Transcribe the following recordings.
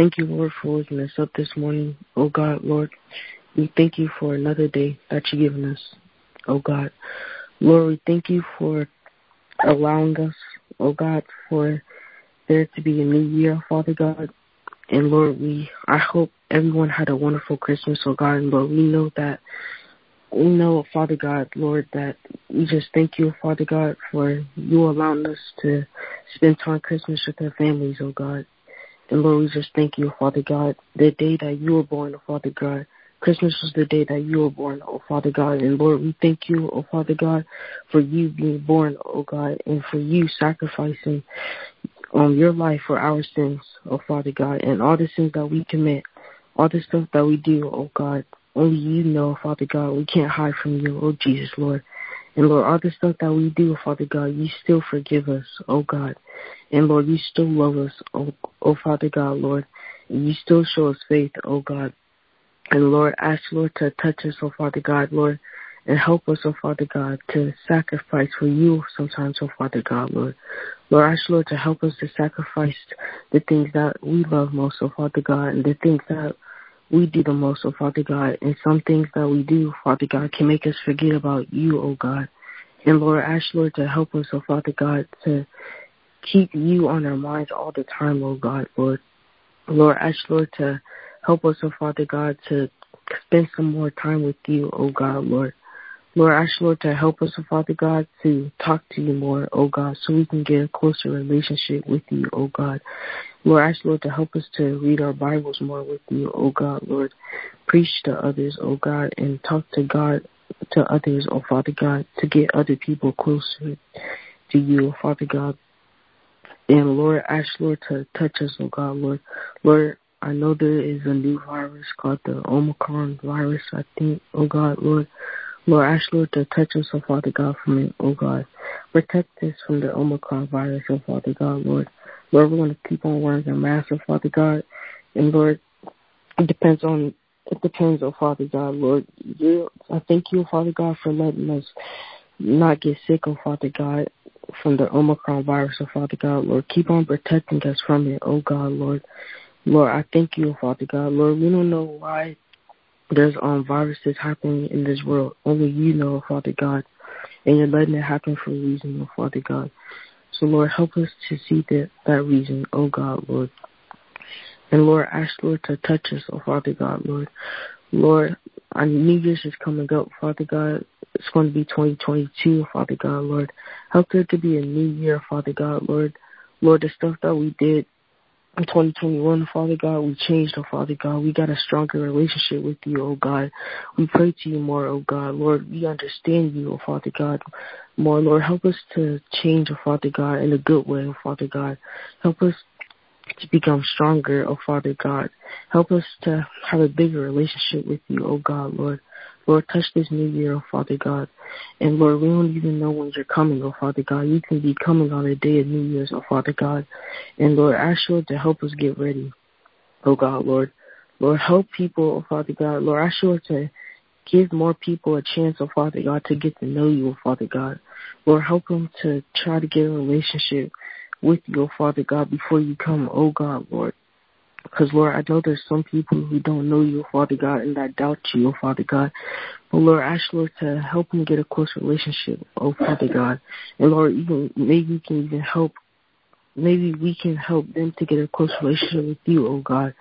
thank you, Lord, for waking us up this morning. Oh God, Lord, we thank you for another day that you've given us. Oh God, Lord, we thank you for allowing us, oh God, for there to be a new year, Father God. And Lord, we I hope everyone had a wonderful Christmas, oh God. Lord, we know that we know, Father God, Lord, that we just thank you, Father God, for you allowing us to spend time Christmas with our families, oh God. And Lord, we just thank you, Father God, the day that you were born, oh Father God. Christmas was the day that you were born, oh Father God. And Lord, we thank you, oh Father God, for you being born, oh God, and for you sacrificing um, your life for our sins, oh Father God, and all the sins that we commit, all the stuff that we do, oh God. Only you know, Father God. We can't hide from you, oh Jesus, Lord. And Lord, all the stuff that we do, Father God, you still forgive us, oh God. And Lord, you still love us, oh, oh Father God, Lord. And you still show us faith, oh God. And Lord, ask Lord to touch us, oh Father God, Lord, and help us, oh Father God, to sacrifice for you sometimes, oh Father God, Lord. Lord, ask Lord to help us to sacrifice the things that we love most, oh Father God, and the things that we do the most, oh Father God, and some things that we do, Father God, can make us forget about you, oh God. And Lord, ask Lord to help us, oh Father God, to keep you on our minds all the time, oh God, Lord. Lord, ask Lord to help us, oh Father God, to spend some more time with you, oh God, Lord. Lord, ask Lord to help us, oh Father God, to talk to you more, oh God, so we can get a closer relationship with you, oh God. Lord, ask Lord to help us to read our Bibles more with you, oh God, Lord. Preach to others, oh God, and talk to God, to others, oh Father God, to get other people closer to you, oh Father God. And Lord, ask Lord to touch us, oh God, Lord. Lord, I know there is a new virus called the Omicron virus, I think, oh God, Lord. Lord, ask Lord to touch us, oh Father God, from it, oh God. Protect us from the Omicron virus, oh Father God, Lord. Lord, we're going to keep on wearing our masks, oh Father God. And Lord, it depends on, it depends, oh Father God, Lord. You, I thank you, Father God, for letting us not get sick, oh Father God, from the Omicron virus, oh Father God, Lord. Keep on protecting us from it, oh God, Lord. Lord, I thank you, Father God. Lord, we don't know why there's um viruses happening in this world. Only you know, Father God. And you're letting it happen for a reason, oh Father God. So, Lord, help us to see that, that reason, oh God, Lord. And Lord, ask Lord to touch us, oh Father God, Lord. Lord, our New Year's is coming up, Father God. It's going to be 2022, Father God, Lord. Help there to be a new year, Father God, Lord. Lord, the stuff that we did in 2021, Father God, we changed, oh Father God. We got a stronger relationship with you, oh God. We pray to you more, oh God. Lord, we understand you, oh Father God, more. Lord, help us to change, oh Father God, in a good way, oh Father God. Help us to become stronger, oh Father God. Help us to have a bigger relationship with you, oh God, Lord. Lord, touch this new year, oh Father God. And Lord, we don't even know when you're coming, oh Father God. You can be coming on the day of New Year's, oh Father God. And Lord, ask you to help us get ready, oh God, Lord. Lord, help people, oh Father God. Lord, ask you to give more people a chance, oh Father God, to get to know you, oh Father God. Lord, help them to try to get a relationship with you, oh Father God, before you come, oh God, Lord. Because, Lord, I know there's some people who don't know you, Father God, and that doubt you, oh Father God. But, Lord, ask, Lord, to help them get a close relationship, oh Father God. And, Lord, even maybe we can even help, maybe we can help them to get a close relationship with you, oh God.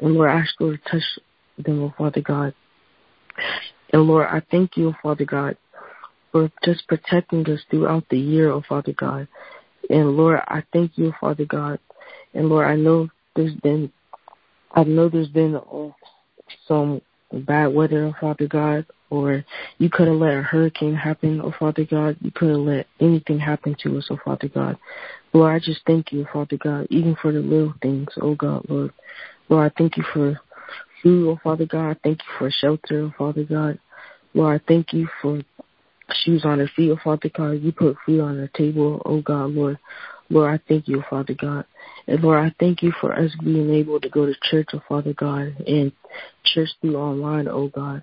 And, Lord, ask, Lord, touch them, oh Father God. And, Lord, I thank you, oh Father God, for just protecting us throughout the year, oh Father God. And, Lord, I thank you, Father God. And, Lord, I know there's been, I know there's been uh, some bad weather, oh Father God, or you could have let a hurricane happen, oh Father God. You could have let anything happen to us, oh Father God. Lord, I just thank you, Father God, even for the little things, oh God, Lord. Lord, I thank you for food, oh Father God. I thank you for shelter, oh Father God. Lord, I thank you for shoes on their feet, oh Father God. You put food on the table, oh God, Lord. Lord, I thank you, Father God. And Lord, I thank you for us being able to go to church, oh Father God, and church through online, oh God.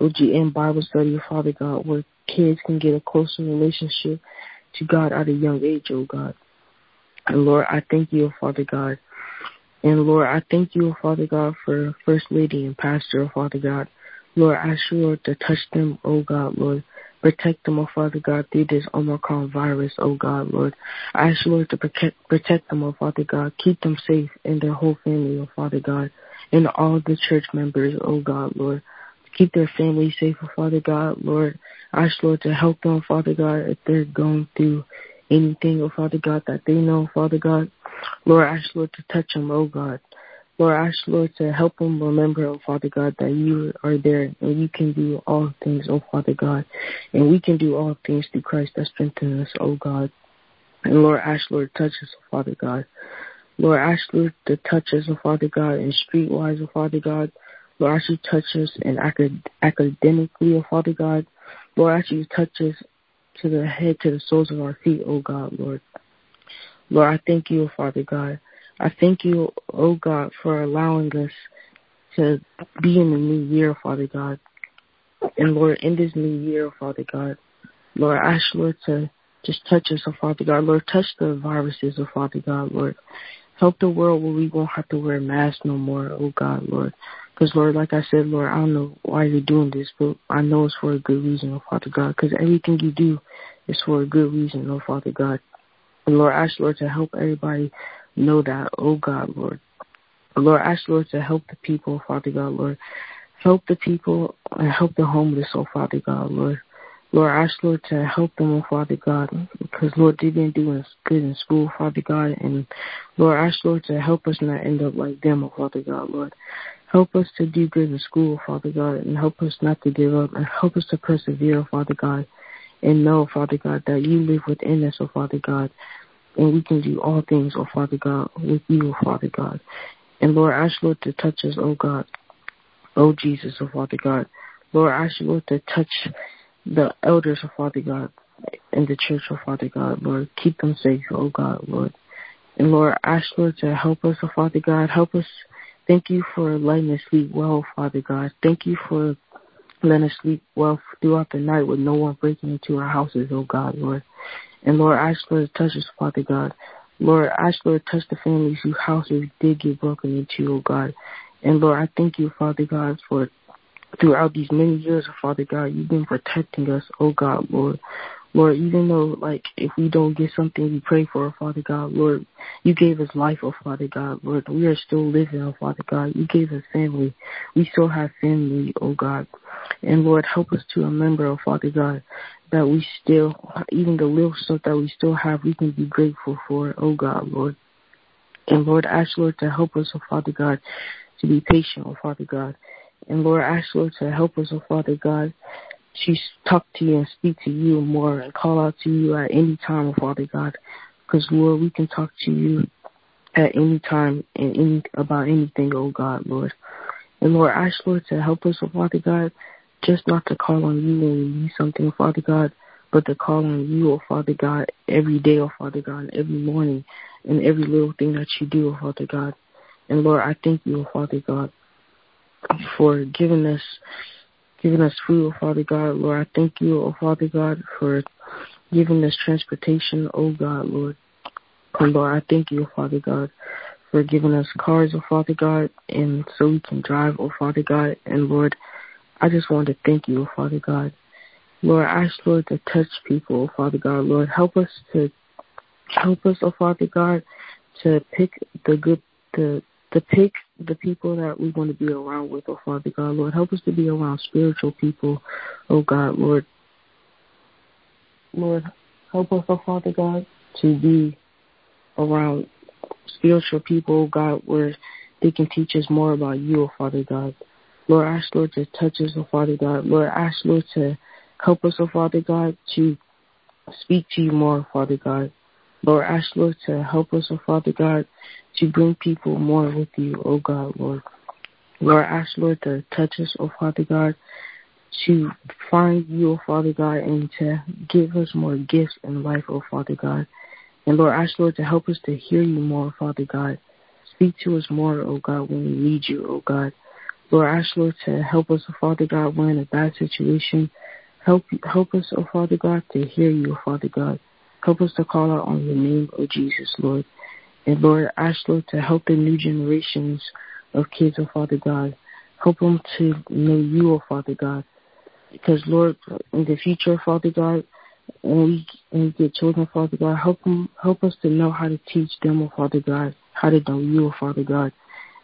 OGM Bible study, oh Father God, where kids can get a closer relationship to God at a young age, oh God. And Lord, I thank you, oh Father God. And Lord, I thank you, oh Father God, for First Lady and Pastor, oh Father God. Lord, I Lord, to touch them, oh God, Lord. Protect them, oh Father God, through this Omicron virus, oh God, Lord. I ask you, Lord, to protect, protect them, oh Father God. Keep them safe and their whole family, oh Father God. And all the church members, oh God, Lord. Keep their family safe, oh Father God, Lord. I ask, Lord, to help them, Father God, if they're going through anything, oh Father God, that they know, Father God. Lord, I ask, Lord, to touch them, oh God. Lord, I ask, Lord, to help them remember, oh Father God, that you are there and you can do all things, oh Father God. And we can do all things through Christ that strengthens us, oh God. And Lord, ask, Lord, touch us, oh Father God. Lord, ask, Lord, to touch us, oh Father God, and streetwise, oh Father God. Lord, ask you to touch us and acad- academically, oh Father God. Lord, ask you to touch us to the head, to the soles of our feet, oh God, Lord. Lord, I thank you, oh Father God. I thank you, oh God, for allowing us to be in the new year, Father God. And Lord, in this new year, Father God, Lord, I ask Lord to just touch us, oh Father God. Lord, touch the viruses, oh Father God, Lord. Help the world where we won't have to wear masks no more, oh God, Lord. Because, Lord, like I said, Lord, I don't know why you're doing this, but I know it's for a good reason, oh Father God. Because everything you do is for a good reason, oh Father God. And Lord, I ask, Lord, to help everybody know that, oh God, Lord. Lord, ask, Lord, to help the people, Father God, Lord. Help the people and help the homeless, oh Father God, Lord. Lord, ask, Lord, to help them, oh Father God, because, Lord, they've been doing good in school, Father God. And, Lord, ask, Lord, to help us not end up like them, oh Father God, Lord. Help us to do good in school, Father God, and help us not to give up, and help us to persevere, oh Father God, and know, Father God, that you live within us, oh Father God, and we can do all things, oh Father God, with you, oh Father God. And Lord, I ask Lord to touch us, oh God, oh Jesus, oh Father God. Lord, I ask Lord, to touch the elders, oh Father God, in the church, oh Father God, Lord. Keep them safe, oh God, Lord. And Lord, I ask Lord to help us, oh Father God. Help us. Thank you for letting us sleep well, Father God. Thank you for letting us sleep well throughout the night with no one breaking into our houses, oh God, Lord. And Lord, I ask Lord to touch us, Father God. Lord, I ask Lord to touch the families whose houses did get broken into, oh God. And Lord, I thank you, Father God, for throughout these many years, Father God, you've been protecting us, oh God, Lord. Lord, even though, like, if we don't get something we pray for, Father God, Lord, you gave us life, oh Father God, Lord. We are still living, oh Father God. You gave us family. We still have family, oh God. And Lord, help us to remember, oh Father God, that we still, even the little stuff that we still have, we can be grateful for, oh God, Lord. And Lord, ask Lord to help us, oh Father God, to be patient, oh Father God. And Lord, ask Lord to help us, oh Father God, to talk to you and speak to you more and call out to you at any time, oh Father God. Because Lord, we can talk to you at any time and any about anything, oh God, Lord. And Lord, ask Lord to help us, oh Father God, just not to call on you when we need something, Father God, but to call on you, oh Father God, every day, oh Father God, every morning, and every little thing that you do, oh Father God. And Lord, I thank you, oh Father God, for giving us giving us food, oh Father God. Lord, I thank you, oh Father God, for giving us transportation, oh God, Lord. And Lord, I thank you, oh Father God, for giving us cars, oh Father God, and so we can drive, oh Father God. And Lord, I just want to thank you, Father God. Lord, I ask Lord to touch people, Father God. Lord, help us to help us, oh Father God, to pick the good the to pick the people that we want to be around with, oh Father God, Lord. Help us to be around spiritual people, oh God, Lord. Lord, help us, oh Father God, to be around spiritual people, oh God, where they can teach us more about you, oh Father God. Lord, I ask Lord to touch us, oh Father God. Lord, I ask Lord to help us, oh Father God, to speak to you more, Father God. Lord, I ask Lord to help us, oh Father God, to bring people more with you, oh God, Lord. Lord, ask Lord to touch us, oh Father God, to find you, oh Father God, and to give us more gifts in life, oh Father God. And Lord, I ask Lord to help us to hear you more, Father God. Speak to us more, oh God, when we need you, oh God. Lord, ask Lord to help us, oh Father God, when in a bad situation. Help help us, oh Father God, to hear you, oh Father God. Help us to call out on your name, oh Jesus, Lord. And Lord, ask, Lord, to help the new generations of kids, oh Father God. Help them to know you, oh Father God. Because, Lord, in the future, Father God, when we, when we get children, Father God, help them, help us to know how to teach them, oh Father God, how to know you, oh Father God.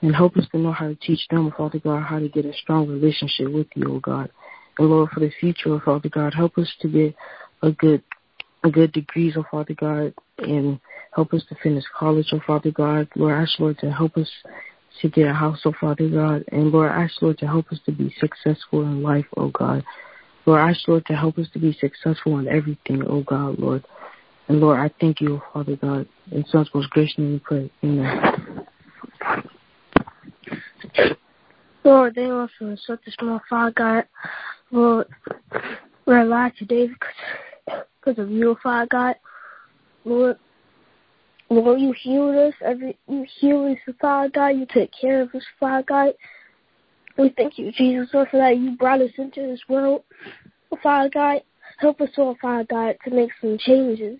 And help us to know how to teach them, oh Father God, how to get a strong relationship with you, oh God. And Lord, for the future, oh Father God, help us to get a good, a good degrees, oh Father God, and help us to finish college, oh Father God. Lord, ask Lord to help us to get a house, oh Father God. And Lord, ask Lord to help us to be successful in life, oh God. Lord, ask Lord to help us to be successful in everything, oh God, Lord. And Lord, I thank you, oh, Father God. In Son's most gracious name we pray. Amen. Lord, they also such a small Father God. Lord, we're alive today because, because of you, Father God. Lord, Lord, you healed us. Every you healed us, Father God. You took care of us, Father God. We thank you, Jesus, Lord, for that. You brought us into this world, Father God. Help us, Lord, Father God, to make some changes.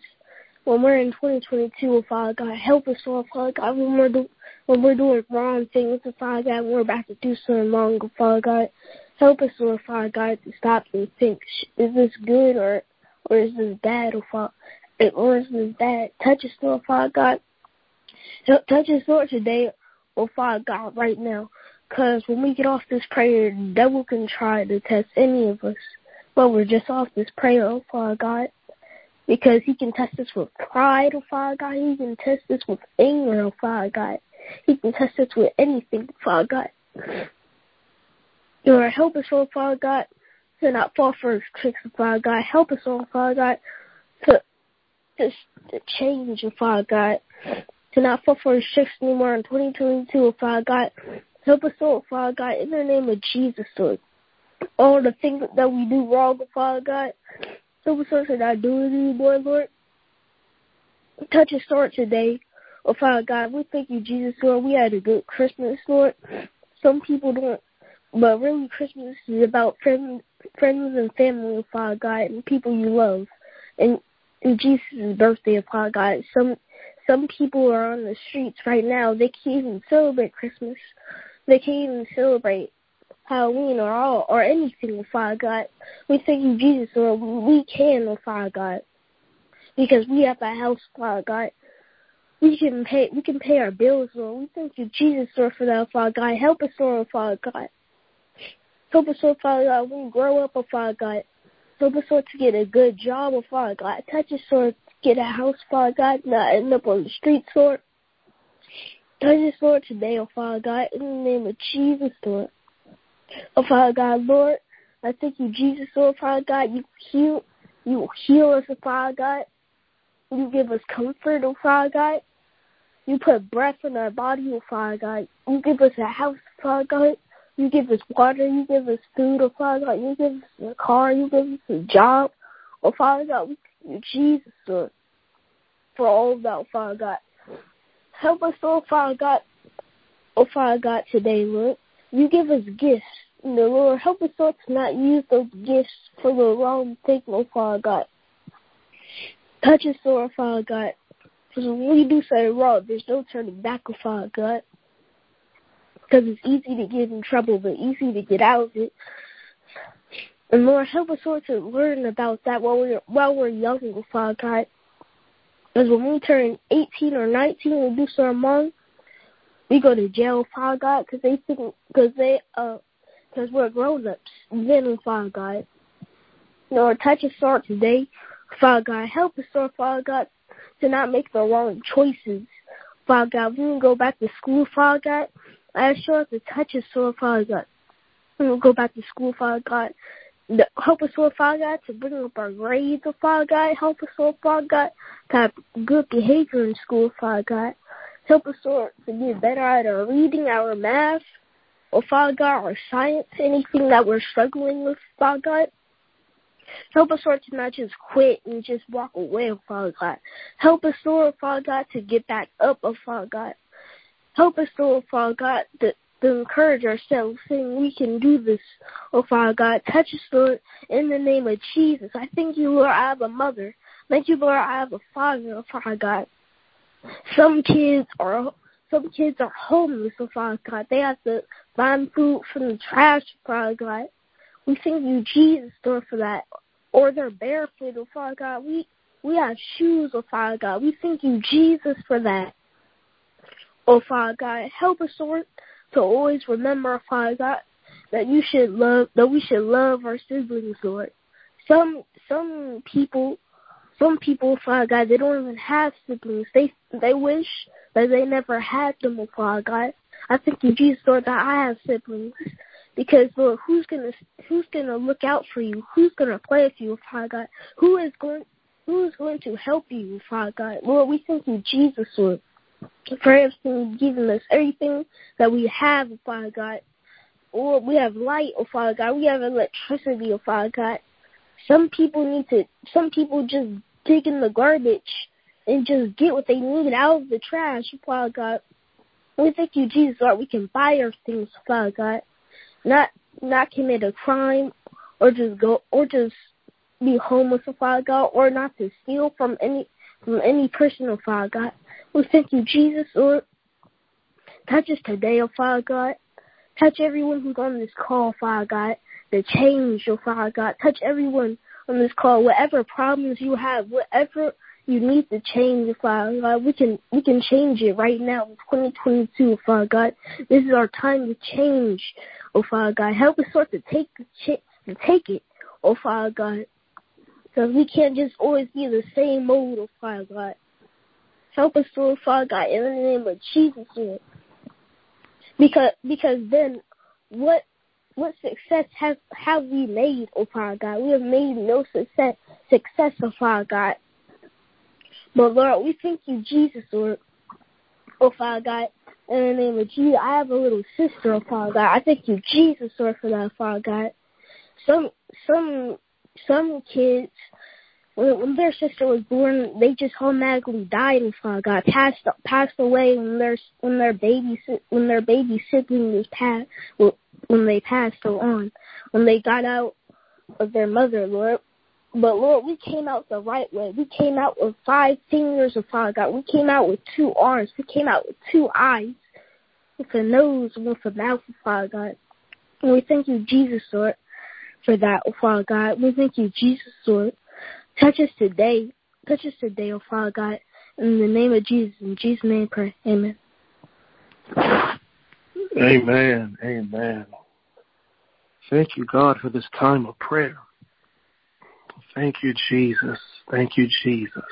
When we're in 2022, Father God, help us, Lord, Father God, when we're, do, when we're doing wrong things, Father God, when we're about to do something wrong, Father God. Help us, Lord, Father God, to stop and think, is this good or, or is this bad, oh, or Father it was bad. Touch us, Lord Father God. Touch us, Lord, today, oh Father God, right now. Because when we get off this prayer, the devil can try to test any of us. But we're just off this prayer, oh Father God. Because he can test us with pride, oh Father God. He can test us with anger, oh Father God. He can test us with anything, Father God. Lord, help us, oh Father God, to not fall for his tricks, oh Father God. Help us, oh Father God, to to, to change, oh Father God, to not fall for his tricks anymore in 2022, oh Father God. Help us, oh Father God, in the name of Jesus, Lord. All the things that we do wrong, oh Father God, help us, Lord, to do it anymore, Lord. Touch us, Lord, today. Oh, Father God, we thank you, Jesus, Lord. We had a good Christmas, Lord. Some people don't, but really Christmas is about friends, friends and family, Father God, and people you love. And in Jesus' birthday upon God. Some some people are on the streets right now. They can't even celebrate Christmas. They can't even celebrate Halloween or all or anything with Father God. We thank you, Jesus, Lord. We can with Father God because we have a house, Father God. We can pay. We can pay our bills, Lord. We thank you, Jesus, Lord, for that, oh, Father God. Help us, Lord, Father God. Help us, Lord, Father God. When we grow up, Father God. Help us, Lord, to get a good job, oh Father God. Touch us, Lord, get a house, Father God, not end up on the streets, Lord. Touch us, Lord, today, oh Father God, in the name of Jesus, Lord. Oh Father God, Lord, I thank you, Jesus, Lord, Father God. You heal, you heal us, oh Father God. You give us comfort, oh Father God. You put breath in our body, oh Father God. You give us a house, oh, Father God. You give us water. You give us food, oh Father God. You give us a car. You give us a job. Oh Father God, we thank you, Jesus, Lord, for all of that, oh Father God. Help us, oh Father God, oh Father God, today, Lord. You give us gifts. Know, Lord, help us, Lord, to not use those gifts for the wrong thing, oh Father God. Touch us, Lord, Father God. Because when we do something wrong, there's no turning back, oh Father God because it's easy to get in trouble, but easy to get out of it. And Lord, help us Lord to learn about that while we're while we're young, Father God. Because when we turn 18 or 19 and do something wrong, we go to jail, Father God, because they think because they uh because we're grown ups. Then, Father God, Lord, touch us, Lord, today, Father God. Help us, Lord, Father God, to not make the wrong choices. Father God, we can go back to school, Father God, I ask you to touch us, Lord Father God. We'll go back to school, Father God. Help us, Lord Father God, to bring up our grades, Father God. Help us, Lord Father God, to have good behavior in school, Father God. Help us, Lord, to get better at our reading, our math, or Father God, our science, anything that we're struggling with, Father God. Help us, Lord, to not just quit and just walk away, Father God. Help us, Lord, Father God, to get back up, oh Father God. Help us, Lord Father God, to, to encourage ourselves, saying we can do this, oh Father God. Touch us, Lord, in the name of Jesus. I thank you, Lord, I have a mother. Thank you, Lord, I have a father, oh Father God. Some kids are some kids are homeless, oh Father God. They have to find food from the trash, Father God. We thank you, Jesus, Lord, for that. Or they're barefoot, oh Father God. We we have shoes, oh Father God. We thank you, Jesus, for that. Oh Father God, help us, Lord, to always remember, Father God, that you should love that we should love our siblings, Lord. Some some people some people, Father God, they don't even have siblings. They they wish that they never had them, Father God. I thank you, Jesus, Lord, that I have siblings. Because Lord, who's gonna who's gonna look out for you? Who's gonna play with you, Father God? Who is going who is going to help you, Father God? Lord, we thank you, Jesus, Lord, for everything giving us everything that we have, Father God. Lord, we have light, oh Father God. We have electricity, oh Father God. Some people need to. Some people just dig in the garbage and just get what they need out of the trash, Father God. We thank you, Jesus, Lord, we can buy our things, Father God. Not not commit a crime or just go or just be homeless, Father God, or not to steal from any from any person, oh Father God. We thank you, Jesus, Lord. Touch us today, oh Father God. Touch everyone who's on this call, Father God. The change, oh Father God. Touch everyone on this call, whatever problems you have, whatever you need to change, Father God, we can we can change it right now in 2022, Father God. This is our time to change, oh Father God. Help us sort to take the ch- to take it, oh Father God, because we can't just always be the same mode, oh Father God. Help us, Lord Father God, in the name of Jesus, Lord. Because because then what what success have have we made, oh Father God? We have made no success success, oh Father God. But Lord, we thank you, Jesus, Lord. Oh Father God, in the name of Jesus, I have a little sister, oh Father God. I thank you, Jesus, Lord, for that, Father God. Some some some kids when, when their sister was born, they just automatically died and Father God passed passed away when their when their baby when their baby sibling was passed when they passed on when they got out of their mother, Lord. But Lord, we came out the right way. We came out with five fingers of Father God. We came out with two arms. We came out with two eyes, with a nose, with a mouth Father God. And we thank you, Jesus, Lord, for that, oh Father God. We thank you, Jesus, Lord. Touch us today. Touch us today, oh Father God. In the name of Jesus, in Jesus' name, pray. Amen. Amen. Amen. Thank you, God, for this time of prayer. Thank you, Jesus. Thank you, Jesus.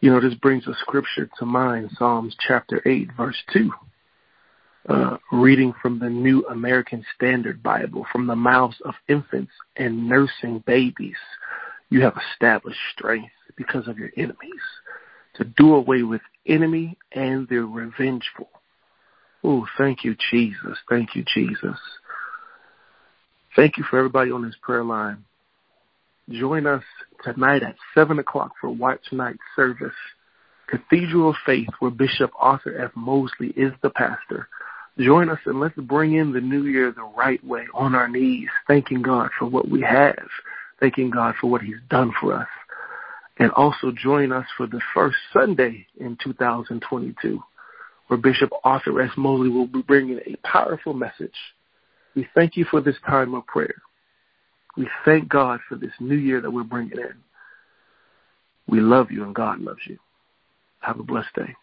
You know, this brings a scripture to mind, Psalms chapter 8, verse 2. Uh, reading from the New American Standard Bible, from the mouths of infants and nursing babies, you have established strength because of your enemies to do away with enemy and their revengeful. Oh, thank you, Jesus. Thank you, Jesus. Thank you for everybody on this prayer line. Join us tonight at 7 o'clock for Watch Night service. Cathedral of Faith, where Bishop Arthur F. Mosley is the pastor. Join us and let's bring in the new year the right way, on our knees, thanking God for what we have, thanking God for what He's done for us. And also join us for the first Sunday in 2022, where Bishop Arthur S. Mosley will be bringing a powerful message. We thank you for this time of prayer. We thank God for this new year that we're bringing in. We love you and God loves you. Have a blessed day.